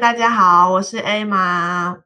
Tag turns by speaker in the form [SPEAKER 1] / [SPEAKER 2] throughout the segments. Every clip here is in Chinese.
[SPEAKER 1] 大家好，我是 A 玛。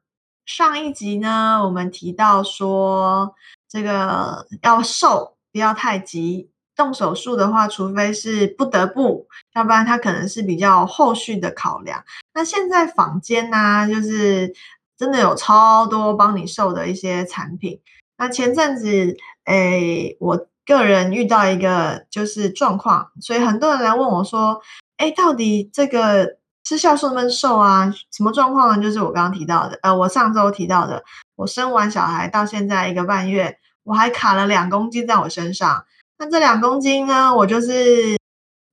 [SPEAKER 1] 上一集呢，我们提到说，这个要瘦，不要太急。动手术的话，除非是不得不，要不然它可能是比较后续的考量。那现在坊间呢，就是真的有超多帮你瘦的一些产品。那前阵子，诶，我个人遇到一个就是状况，所以很多人来问我说，哎，到底这个？吃酵素能瘦啊？什么状况呢？就是我刚刚提到的，呃，我上周提到的，我生完小孩到现在一个半月，我还卡了两公斤在我身上。那这两公斤呢，我就是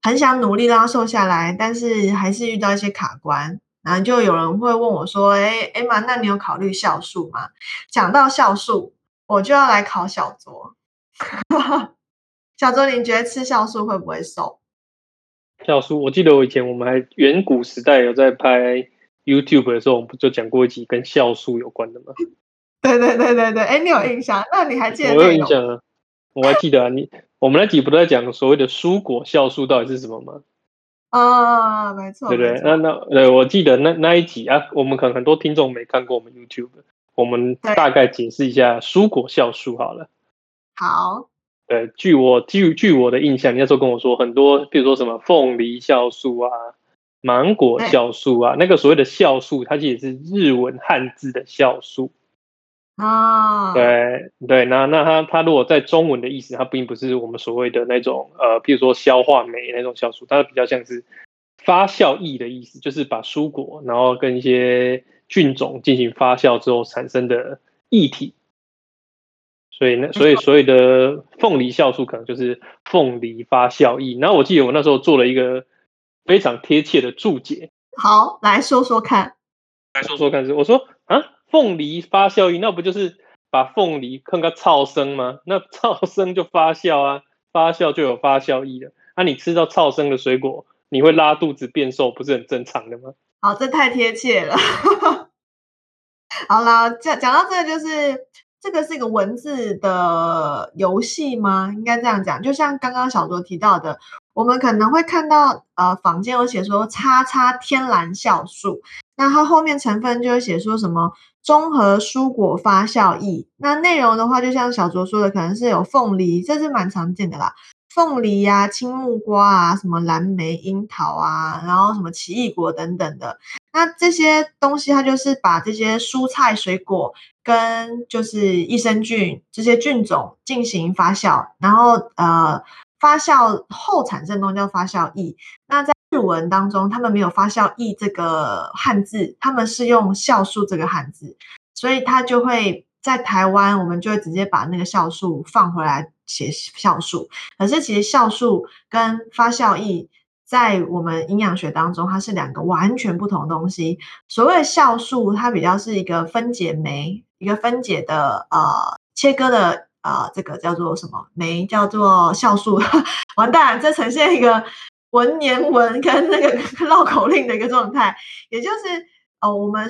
[SPEAKER 1] 很想努力让它瘦下来，但是还是遇到一些卡关。然后就有人会问我说：“哎，艾玛，那你有考虑酵素吗？”讲到酵素，我就要来考小卓。小卓，你觉得吃酵素会不会瘦？
[SPEAKER 2] 酵素，我记得我以前我们还远古时代有在拍 YouTube 的时候，我们不就讲过一集跟酵素有关的吗？
[SPEAKER 1] 对对对对对，哎，你有印象？那你还记得？
[SPEAKER 2] 我有印象啊，我还记得啊。你我们那集不都在讲所谓的蔬果酵素到底是什么吗？
[SPEAKER 1] 啊，没错，
[SPEAKER 2] 对不对？那那对，我记得那那一集啊，我们可能很多听众没看过我们 YouTube，我们大概解释一下蔬果酵素好了。
[SPEAKER 1] 好。
[SPEAKER 2] 对，据我据据我的印象，你那时候跟我说很多，比如说什么凤梨酵素啊、芒果酵素啊，那个所谓的酵素，它其实是日文汉字的酵素
[SPEAKER 1] 啊。
[SPEAKER 2] 对对，那那它它如果在中文的意思，它并不是我们所谓的那种呃，比如说消化酶那种酵素，它比较像是发酵液的意思，就是把蔬果然后跟一些菌种进行发酵之后产生的液体。所以那所以所谓的凤梨酵素可能就是凤梨发酵液。然后我记得我那时候做了一个非常贴切的注解。
[SPEAKER 1] 好，来说说看。
[SPEAKER 2] 来说说看是我说啊，凤梨发酵液那不就是把凤梨看个超生吗？那超生就发酵啊，发酵就有发酵液了。那你吃到超生的水果，你会拉肚子变瘦，不是很正常的吗？
[SPEAKER 1] 好，这太贴切了。好啦，讲讲到这个就是。这个是一个文字的游戏吗？应该这样讲，就像刚刚小卓提到的，我们可能会看到呃坊间有写说“叉叉天然酵素”，那它后面成分就会写说什么综合蔬果发酵液。那内容的话，就像小卓说的，可能是有凤梨，这是蛮常见的啦，凤梨呀、青木瓜啊、什么蓝莓、樱桃啊，然后什么奇异果等等的。那这些东西，它就是把这些蔬菜水果。跟就是益生菌这些菌种进行发酵，然后呃发酵后产生东西叫发酵液。那在日文当中，他们没有发酵液这个汉字，他们是用酵素这个汉字，所以它就会在台湾，我们就会直接把那个酵素放回来写酵素。可是其实酵素跟发酵液。在我们营养学当中，它是两个完全不同的东西。所谓的酵素，它比较是一个分解酶，一个分解的呃切割的呃这个叫做什么酶？叫做酵素。完蛋，这呈现一个文言文跟那个绕口令的一个状态，也就是。哦，我们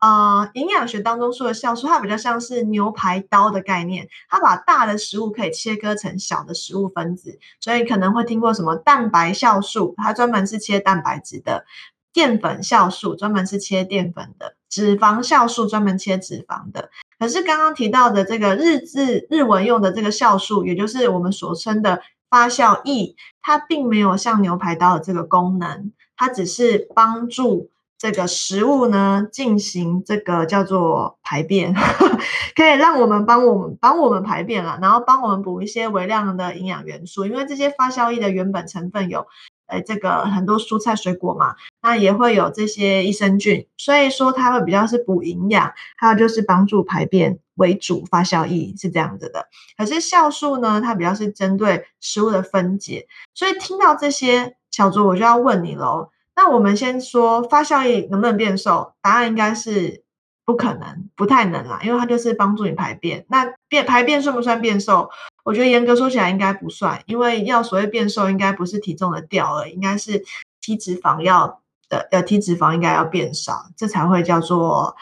[SPEAKER 1] 呃营养学当中说的酵素，它比较像是牛排刀的概念，它把大的食物可以切割成小的食物分子，所以可能会听过什么蛋白酵素，它专门是切蛋白质的；淀粉酵素专门是切淀粉的；脂肪酵素专门切脂肪的。可是刚刚提到的这个日字日文用的这个酵素，也就是我们所称的发酵液，它并没有像牛排刀的这个功能，它只是帮助。这个食物呢，进行这个叫做排便，可以让我们帮我们帮我们排便了，然后帮我们补一些微量的营养元素。因为这些发酵液的原本成分有，呃，这个很多蔬菜水果嘛，那也会有这些益生菌，所以说它会比较是补营养，还有就是帮助排便为主。发酵液是这样子的，可是酵素呢，它比较是针对食物的分解。所以听到这些小猪，我就要问你喽。那我们先说发酵液能不能变瘦？答案应该是不可能，不太能啦，因为它就是帮助你排便。那变排便算不算变瘦？我觉得严格说起来应该不算，因为要所谓变瘦，应该不是体重的掉了，应该是体脂肪要的呃体脂肪应该要变少，这才会叫做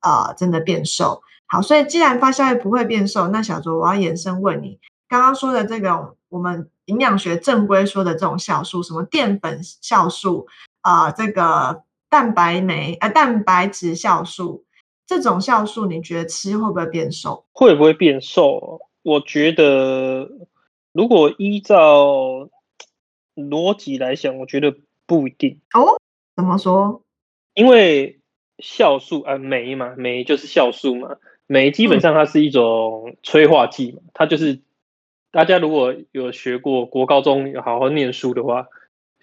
[SPEAKER 1] 呃真的变瘦。好，所以既然发酵液不会变瘦，那小卓我要延伸问你，刚刚说的这种我们营养学正规说的这种酵素，什么淀粉酵素？啊，这个蛋白酶啊，蛋白质酵素这种酵素，你觉得吃会不会变瘦？
[SPEAKER 2] 会不会变瘦？我觉得，如果依照逻辑来想，我觉得不一定
[SPEAKER 1] 哦。怎么说？
[SPEAKER 2] 因为酵素啊，酶嘛，酶就是酵素嘛，酶基本上它是一种催化剂嘛，它就是大家如果有学过国高中有好好念书的话。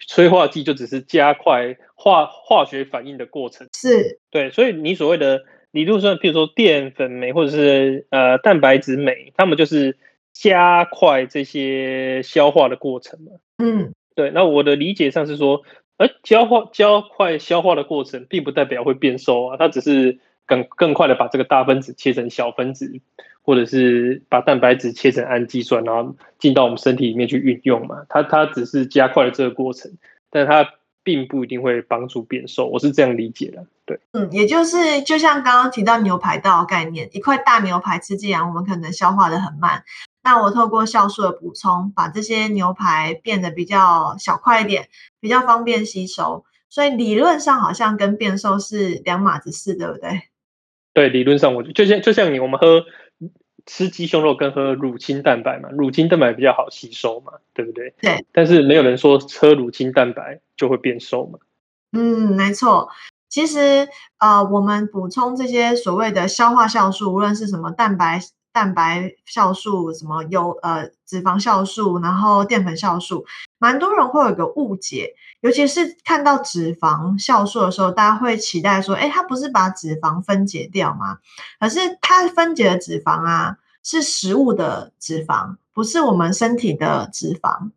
[SPEAKER 2] 催化剂就只是加快化化学反应的过程，
[SPEAKER 1] 是
[SPEAKER 2] 对，所以你所谓的理论上，譬如说淀粉酶或者是呃蛋白质酶，它们就是加快这些消化的过程嘛。
[SPEAKER 1] 嗯，
[SPEAKER 2] 对。那我的理解上是说，而消化加快消化的过程，并不代表会变瘦啊，它只是更更快的把这个大分子切成小分子。或者是把蛋白质切成氨基酸，然后进到我们身体里面去运用嘛？它它只是加快了这个过程，但它并不一定会帮助变瘦。我是这样理解的。对，
[SPEAKER 1] 嗯，也就是就像刚刚提到牛排道概念，一块大牛排吃进来，我们可能消化的很慢。那我透过酵素的补充，把这些牛排变得比较小块一点，比较方便吸收。所以理论上好像跟变瘦是两码子事，对不对？
[SPEAKER 2] 对，理论上我就像就像你我们喝。吃鸡胸肉跟喝乳清蛋白嘛，乳清蛋白比较好吸收嘛，对不对？
[SPEAKER 1] 对。
[SPEAKER 2] 但是没有人说喝乳清蛋白就会变瘦嘛。
[SPEAKER 1] 嗯，没错。其实呃，我们补充这些所谓的消化酵素，无论是什么蛋白蛋白酵素、什么油呃脂肪酵素，然后淀粉酵素，蛮多人会有个误解，尤其是看到脂肪酵素的时候，大家会期待说，哎，它不是把脂肪分解掉吗？可是它分解的脂肪啊。是食物的脂肪，不是我们身体的脂肪，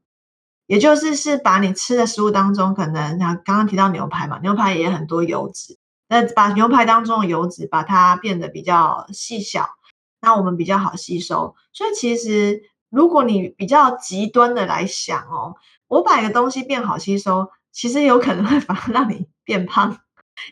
[SPEAKER 1] 也就是是把你吃的食物当中，可能像刚刚提到牛排嘛，牛排也很多油脂，那把牛排当中的油脂把它变得比较细小，那我们比较好吸收。所以其实如果你比较极端的来想哦，我把一个东西变好吸收，其实有可能会反而让你变胖。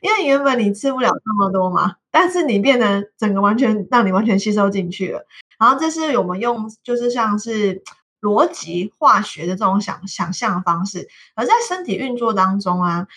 [SPEAKER 1] 因为原本你吃不了这么多嘛，但是你变得整个完全让你完全吸收进去了。然后这是我们用就是像是逻辑化学的这种想想象方式，而在身体运作当中啊，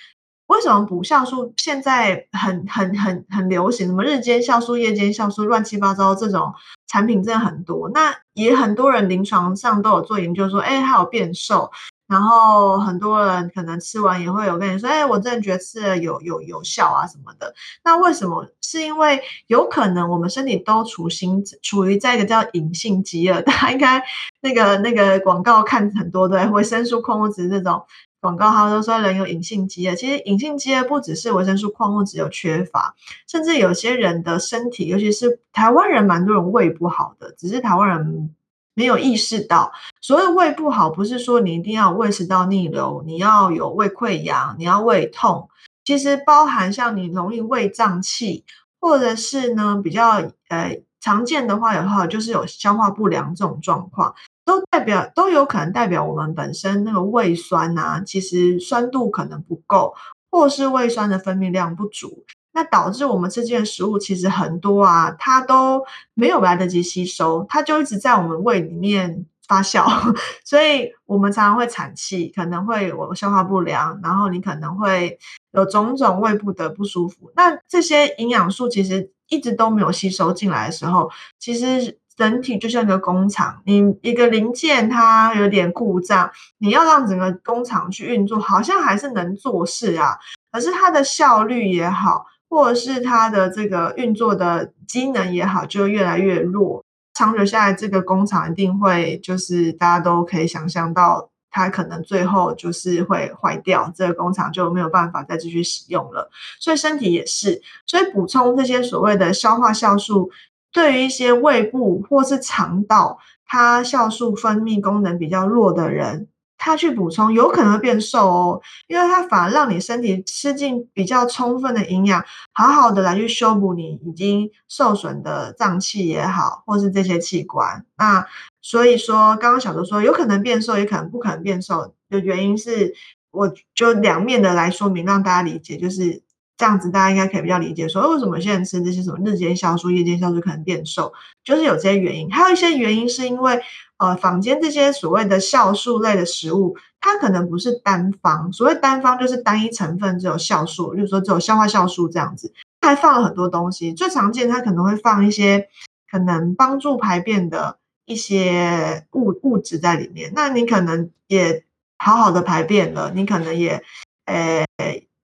[SPEAKER 1] 为什么补酵素现在很很很很流行？什么日间酵素、夜间酵素，乱七八糟这种产品真的很多。那也很多人临床上都有做研究说，哎，它有变瘦。然后很多人可能吃完也会有跟你说，哎，我真的觉得吃了有有有效啊什么的。那为什么？是因为有可能我们身体都处心处于在一个叫隐性饥饿，大家应该那个那个广告看很多对，维生素矿物质这种广告，他都说人有隐性饥饿。其实隐性饥饿不只是维生素矿物质有缺乏，甚至有些人的身体，尤其是台湾人，蛮多人胃不好的，只是台湾人。没有意识到，所谓胃不好，不是说你一定要胃食道逆流，你要有胃溃疡，你要胃痛。其实包含像你容易胃胀气，或者是呢比较呃常见的话，有话就是有消化不良这种状况，都代表都有可能代表我们本身那个胃酸呐，其实酸度可能不够，或是胃酸的分泌量不足。那导致我们吃进的食物其实很多啊，它都没有来得及吸收，它就一直在我们胃里面发酵，所以我们常常会产气，可能会有消化不良，然后你可能会有种种胃部的不舒服。那这些营养素其实一直都没有吸收进来的时候，其实整体就像一个工厂，你一个零件它有点故障，你要让整个工厂去运作，好像还是能做事啊，可是它的效率也好。或者是它的这个运作的机能也好，就越来越弱。长久下来，这个工厂一定会就是大家都可以想象到，它可能最后就是会坏掉，这个工厂就没有办法再继续使用了。所以身体也是，所以补充这些所谓的消化酵素，对于一些胃部或是肠道，它酵素分泌功能比较弱的人。他去补充有可能会变瘦哦，因为它反而让你身体吃进比较充分的营养，好好的来去修补你已经受损的脏器也好，或是这些器官。那所以说，刚刚小周说有可能变瘦，也可能不可能变瘦的原因是，我就两面的来说明，让大家理解，就是这样子，大家应该可以比较理解，说为什么现在吃这些什么日间酵素、夜间酵素可能变瘦，就是有这些原因。还有一些原因是因为。呃坊间这些所谓的酵素类的食物，它可能不是单方，所谓单方就是单一成分只有酵素，例如说只有消化酵素这样子，它还放了很多东西。最常见它可能会放一些可能帮助排便的一些物物质在里面，那你可能也好好的排便了，你可能也呃。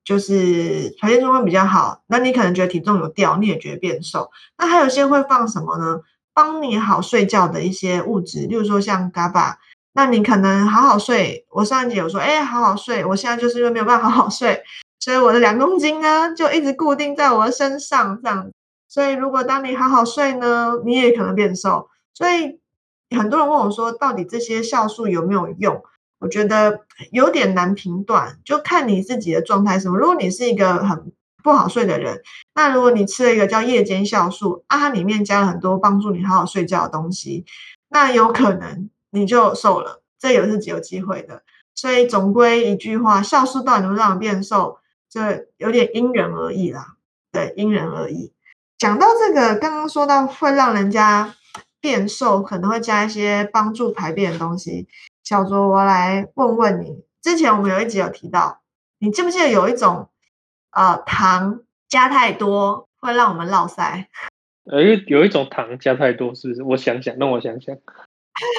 [SPEAKER 1] 就是排便状况比较好，那你可能觉得体重有掉，你也觉得变瘦。那还有些会放什么呢？帮你好睡觉的一些物质，例如说像 GABA。那你可能好好睡。我上一集有说，哎，好好睡。我现在就是因为没有办法好好睡，所以我的两公斤呢就一直固定在我的身上这样。所以如果当你好好睡呢，你也可能变瘦。所以很多人问我说，到底这些酵素有没有用？我觉得有点难评断，就看你自己的状态什么。如果你是一个很不好睡的人，那如果你吃了一个叫夜间酵素啊，它里面加了很多帮助你好好睡觉的东西，那有可能你就瘦了，这也是极有机会的。所以总归一句话，酵素到底能不能让人变瘦，这有点因人而异啦。对，因人而异。讲到这个，刚刚说到会让人家变瘦，可能会加一些帮助排便的东西。小卓，我来问问你，之前我们有一集有提到，你记不记得有一种呃糖加太多会让我们落腮？
[SPEAKER 2] 呃，有一种糖加太多是不是？我想想，让我想想，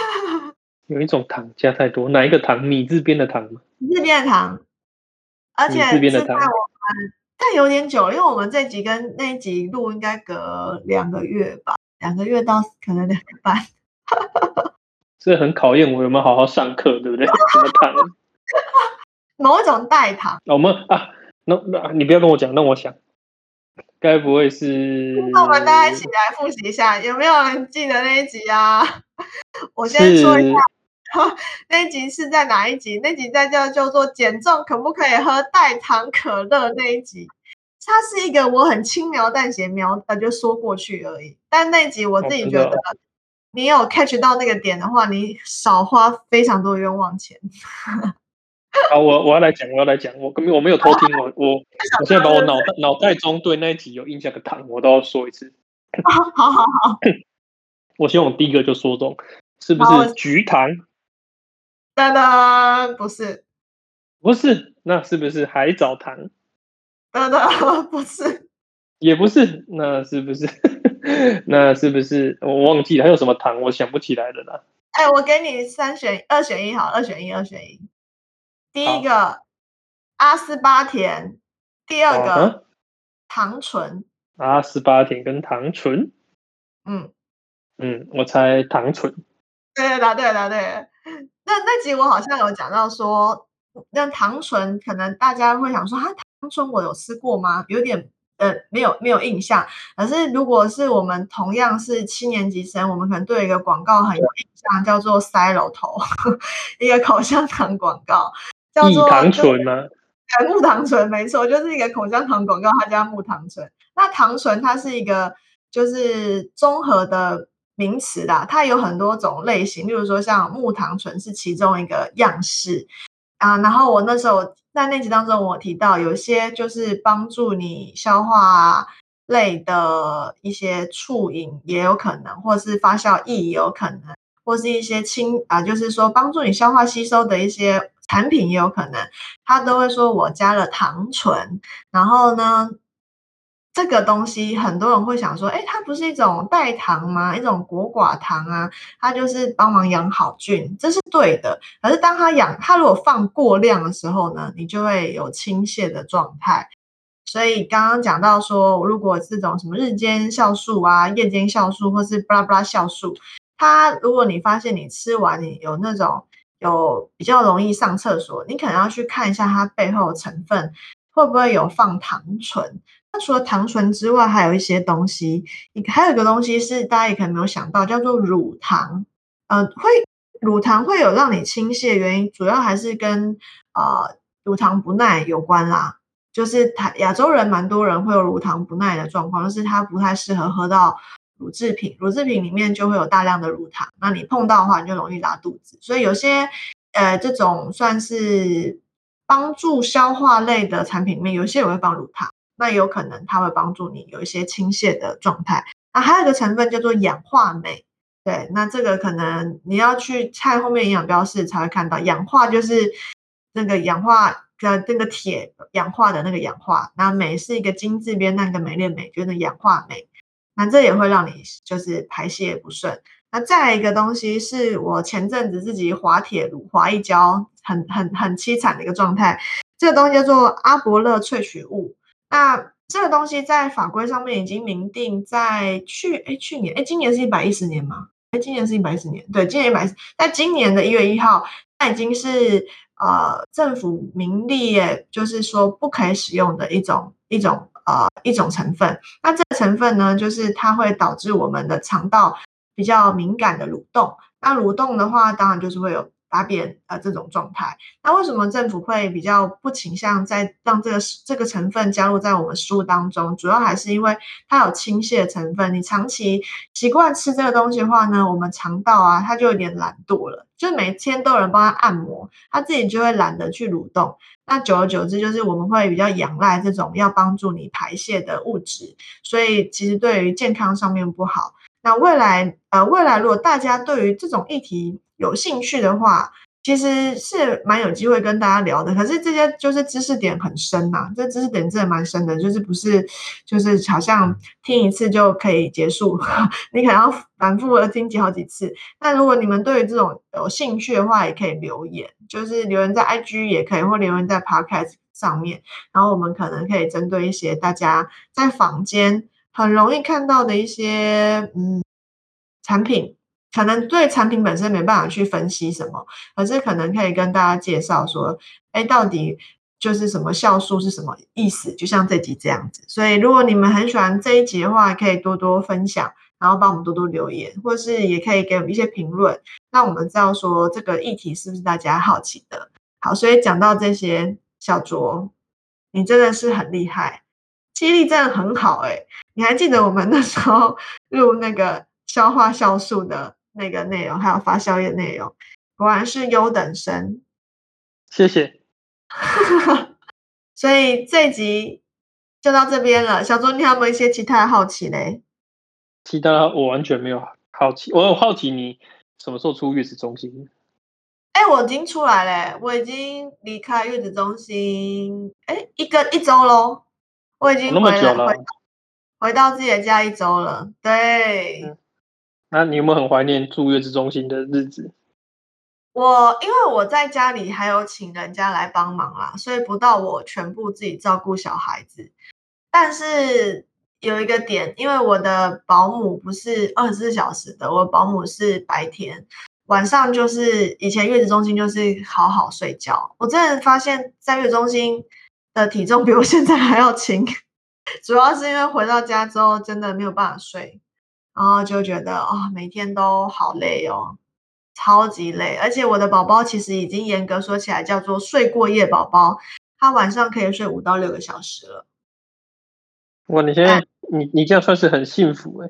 [SPEAKER 2] 有一种糖加太多，哪一个糖？米字边的糖吗？
[SPEAKER 1] 米字边的糖，而且
[SPEAKER 2] 字边的糖。
[SPEAKER 1] 但有点久了，因为我们这集跟那一集录应该隔两个月吧，两个月到可能两个半。
[SPEAKER 2] 这很考验我有没有好好上课，对不对？什么糖？
[SPEAKER 1] 某一种代糖。
[SPEAKER 2] 我们啊，那那你不要跟我讲，让我想，该不会是？
[SPEAKER 1] 那我们大家一起来复习一下，有没有人记得那一集啊？我先说一下，那一集是在哪一集？那集在叫叫做减重可不可以喝代糖可乐那一集？它是一个我很轻描淡写描呃就说过去而已，但那集我自己觉得。你有 catch 到那个点的话，你少花非常多冤枉钱。
[SPEAKER 2] 好，我我要来讲，我要来讲，我根本我没有偷听，我 我我现在把我脑袋脑袋中对那一集有印象的糖，我都要说一次。
[SPEAKER 1] 好 好好，
[SPEAKER 2] 我希望我第一个就说中，是不是菊糖？
[SPEAKER 1] 噔噔，不是，
[SPEAKER 2] 不是，那是不是海藻糖？
[SPEAKER 1] 噔噔，不是，
[SPEAKER 2] 也不是，那是不是？那是不是我忘记了还有什么糖？我想不起来了啦。
[SPEAKER 1] 哎，我给你三选二选一，好，二选一，二选一。第一个阿斯巴甜，第二个糖醇。
[SPEAKER 2] 阿斯巴甜跟糖醇。
[SPEAKER 1] 嗯
[SPEAKER 2] 嗯，我猜糖醇。
[SPEAKER 1] 对，答对，答对。那那集我好像有讲到说，那糖醇可能大家会想说，啊，糖醇我有吃过吗？有点。呃，没有没有印象。可是如果是我们同样是七年级生，我们可能对一个广告很有印象，叫做塞楼头，一个口香糖广告，叫做
[SPEAKER 2] 糖醇吗？
[SPEAKER 1] 木糖醇，没错，就是一个口香糖广告，它叫木糖醇。那糖醇它是一个就是综合的名词啦，它有很多种类型，例如说像木糖醇是其中一个样式。啊，然后我那时候在那集当中，我提到有些就是帮助你消化类的一些促饮也有可能，或是发酵液也有可能，或是一些清啊，就是说帮助你消化吸收的一些产品也有可能，他都会说我加了糖醇，然后呢。这个东西很多人会想说，哎，它不是一种代糖吗？一种果寡糖啊，它就是帮忙养好菌，这是对的。可是当它养，它如果放过量的时候呢，你就会有倾泻的状态。所以刚刚讲到说，如果这种什么日间酵素啊、夜间酵素，或是巴拉巴拉酵素，它如果你发现你吃完你有那种有比较容易上厕所，你可能要去看一下它背后成分会不会有放糖醇。除了糖醇之外，还有一些东西，还有一个东西是大家也可能没有想到，叫做乳糖。呃，会乳糖会有让你倾泻的原因，主要还是跟呃乳糖不耐有关啦。就是台亚洲人蛮多人会有乳糖不耐的状况，就是它不太适合喝到乳制品，乳制品里面就会有大量的乳糖，那你碰到的话你就容易拉肚子。所以有些呃这种算是帮助消化类的产品里面，有些也会放乳糖。那有可能它会帮助你有一些倾泻的状态。那还有一个成分叫做氧化镁，对，那这个可能你要去看后面营养标示才会看到，氧化就是那个氧化的那个铁氧化的那个氧化，那镁是一个金字边那个镁链镁，就是氧化镁，那这也会让你就是排泄不顺。那再来一个东西是我前阵子自己滑铁卢滑一跤，很很很凄惨的一个状态，这个东西叫做阿伯勒萃取物，那。这个东西在法规上面已经明定，在去哎去年哎今年是一百一十年吗？哎今年是一百一十年，对，今年一百，在今年的一月一号，它已经是呃政府明立，就是说不可以使用的一种一种呃一种成分。那这个成分呢，就是它会导致我们的肠道比较敏感的蠕动。那蠕动的话，当然就是会有。大便呃这种状态，那为什么政府会比较不倾向在让这个这个成分加入在我们食物当中？主要还是因为它有倾泻成分。你长期习惯吃这个东西的话呢，我们肠道啊，它就有点懒惰了，就每天都有人帮他按摩，他自己就会懒得去蠕动。那久而久之，就是我们会比较仰赖这种要帮助你排泄的物质，所以其实对于健康上面不好。那未来呃未来如果大家对于这种议题，有兴趣的话，其实是蛮有机会跟大家聊的。可是这些就是知识点很深呐，这知识点真的蛮深的，就是不是就是好像听一次就可以结束，你可能要反复的听几好几次。那如果你们对于这种有兴趣的话，也可以留言，就是留言在 IG 也可以，或留言在 Podcast 上面，然后我们可能可以针对一些大家在坊间很容易看到的一些嗯产品。可能对产品本身没办法去分析什么，可是可能可以跟大家介绍说，哎，到底就是什么酵素是什么意思？就像这集这样子。所以如果你们很喜欢这一集的话，可以多多分享，然后帮我们多多留言，或是也可以给我们一些评论，让我们知道说这个议题是不是大家好奇的。好，所以讲到这些，小卓，你真的是很厉害，记忆力真的很好哎。你还记得我们那时候录那个消化酵素的？那个内容还有发宵夜内容，果然是优等生。
[SPEAKER 2] 谢谢。
[SPEAKER 1] 所以这集就到这边了。小周，你有没有一些其他的好奇嘞？
[SPEAKER 2] 其他我完全没有好奇，我有好奇你什么时候出月子中心？
[SPEAKER 1] 哎，我已经出来了，我已经离开月子中心，哎，一个一周喽。我已经
[SPEAKER 2] 那么久了，
[SPEAKER 1] 回到自己的家一周了。对。
[SPEAKER 2] 那你有没有很怀念住月子中心的日子？
[SPEAKER 1] 我因为我在家里还有请人家来帮忙啦，所以不到我全部自己照顾小孩子。但是有一个点，因为我的保姆不是二十四小时的，我保姆是白天，晚上就是以前月子中心就是好好睡觉。我真的发现，在月子中心的体重比我现在还要轻，主要是因为回到家之后真的没有办法睡。然后就觉得啊，每天都好累哦，超级累。而且我的宝宝其实已经严格说起来叫做睡过夜宝宝，他晚上可以睡五到六个小时了。
[SPEAKER 2] 哇，你现在你你这样算是很幸福哎。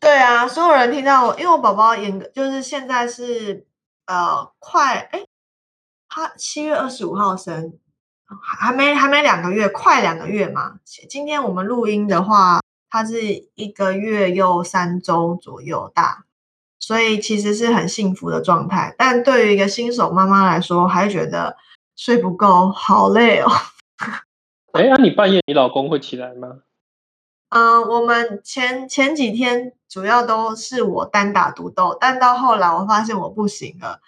[SPEAKER 1] 对啊，所有人听到我，因为我宝宝严格就是现在是呃快哎，他七月二十五号生，还没还没两个月，快两个月嘛。今天我们录音的话。他是一个月又三周左右大，所以其实是很幸福的状态。但对于一个新手妈妈来说，还是觉得睡不够，好累哦。
[SPEAKER 2] 哎，那你半夜你老公会起来吗？
[SPEAKER 1] 嗯，我们前前几天主要都是我单打独斗，但到后来我发现我不行了，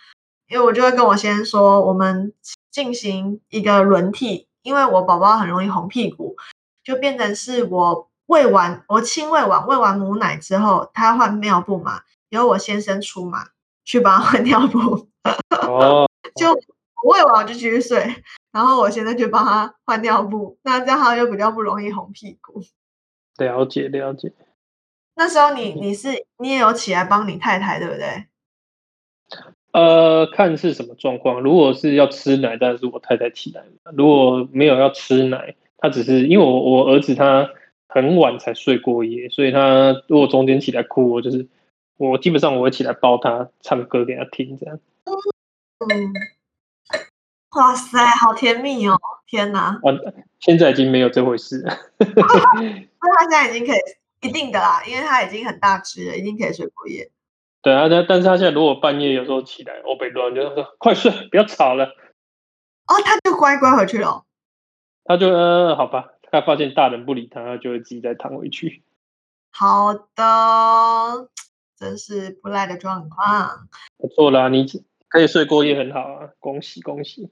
[SPEAKER 1] 因为我就会跟我先生说，我们进行一个轮替，因为我宝宝很容易红屁股，就变成是我。喂完我亲喂完喂完母奶之后，他换尿布嘛，由我先生出马去帮他换尿布。哦，就喂完我就继续睡，然后我现在去帮他换尿布，那这样他就比较不容易红屁股。
[SPEAKER 2] 了解了解。
[SPEAKER 1] 那时候你你是你也有起来帮你太太对不对？
[SPEAKER 2] 呃，看是什么状况。如果是要吃奶，当然是我太太起来如果没有要吃奶，他只是因为我我儿子他。很晚才睡过夜，所以他如果中间起来哭，我就是我基本上我会起来抱他，唱歌给他听，这样。
[SPEAKER 1] 嗯，哇塞，好甜蜜哦！天哪，
[SPEAKER 2] 完，现在已经没有这回事了。
[SPEAKER 1] 那他现在已经可以一定的啦，因为他已经很大只了，已经可以睡过夜。
[SPEAKER 2] 对啊，但但是他现在如果半夜有时候起来，我被乱，就说快睡，不要吵了。
[SPEAKER 1] 哦，他就乖乖回去了。
[SPEAKER 2] 他就呃，好吧，他发现大人不理他，他就会自己再躺回去。
[SPEAKER 1] 好的，真是不赖的状况。
[SPEAKER 2] 不错啦，你可以睡过夜，很好啊，恭喜恭喜。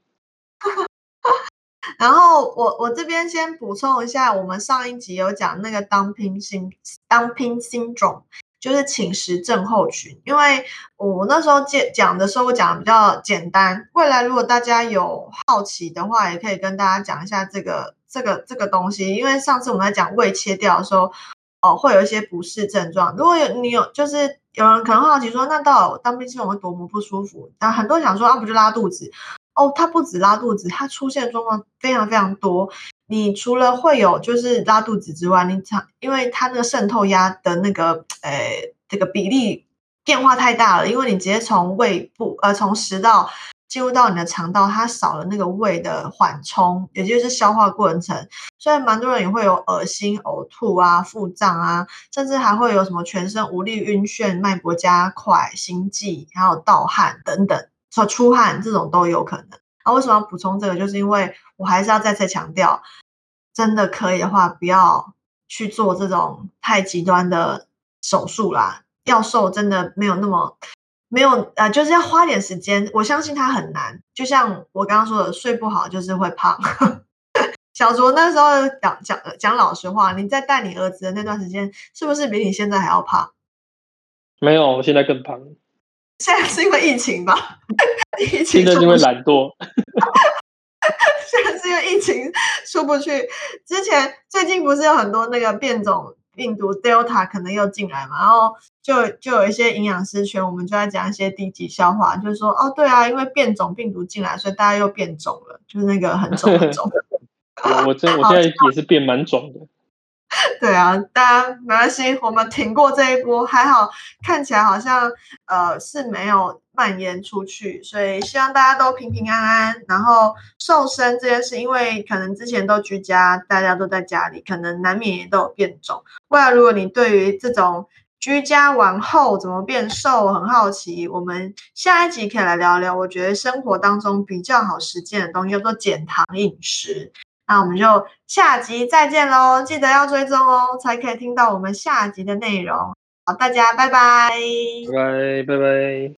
[SPEAKER 1] 然后我我这边先补充一下，我们上一集有讲那个当拼心当拼心种，就是寝食症候群。因为我那时候讲讲的时候，我讲的比较简单。未来如果大家有好奇的话，也可以跟大家讲一下这个这个这个东西。因为上次我们在讲胃切掉的时候，哦，会有一些不适症状。如果有你有，就是有人可能好奇说，那到当兵心种会多么不舒服？但很多人想说，啊，不就拉肚子？哦，它不止拉肚子，它出现的状况非常非常多。你除了会有就是拉肚子之外，你常因为它那个渗透压的那个呃这个比例变化太大了，因为你直接从胃部呃从食道进入到你的肠道，它少了那个胃的缓冲，也就是消化过程，所以蛮多人也会有恶心、呕吐啊、腹胀啊，甚至还会有什么全身无力、晕眩、脉搏加快、心悸，还有盗汗等等。说出汗这种都有可能。那为什么要补充这个？就是因为我还是要再次强调，真的可以的话，不要去做这种太极端的手术啦。要瘦真的没有那么没有呃，就是要花点时间。我相信他很难。就像我刚刚说的，睡不好就是会胖。小卓那时候讲讲讲老实话，你在带你儿子的那段时间，是不是比你现在还要胖？
[SPEAKER 2] 没有，我现在更胖。
[SPEAKER 1] 现在是因为疫情吧？疫
[SPEAKER 2] 情现在是因为懒惰。
[SPEAKER 1] 现在是因为疫情出不去。之前最近不是有很多那个变种病毒 Delta 可能又进来嘛？然后就就有一些营养师圈，我们就在讲一些低级笑话，就是说哦，对啊，因为变种病毒进来，所以大家又变肿了，就是那个很肿很肿。
[SPEAKER 2] 我真我现在也是变蛮肿的。
[SPEAKER 1] 对啊，大家没关系，我们挺过这一波，还好看起来好像呃是没有蔓延出去，所以希望大家都平平安安。然后瘦身这件事，因为可能之前都居家，大家都在家里，可能难免也都有变肿。未来如果你对于这种居家完后怎么变瘦很好奇，我们下一集可以来聊聊。我觉得生活当中比较好实践的东西叫做减糖饮食。那我们就下集再见喽！记得要追踪哦，才可以听到我们下集的内容。好，大家拜拜，
[SPEAKER 2] 拜拜，拜拜。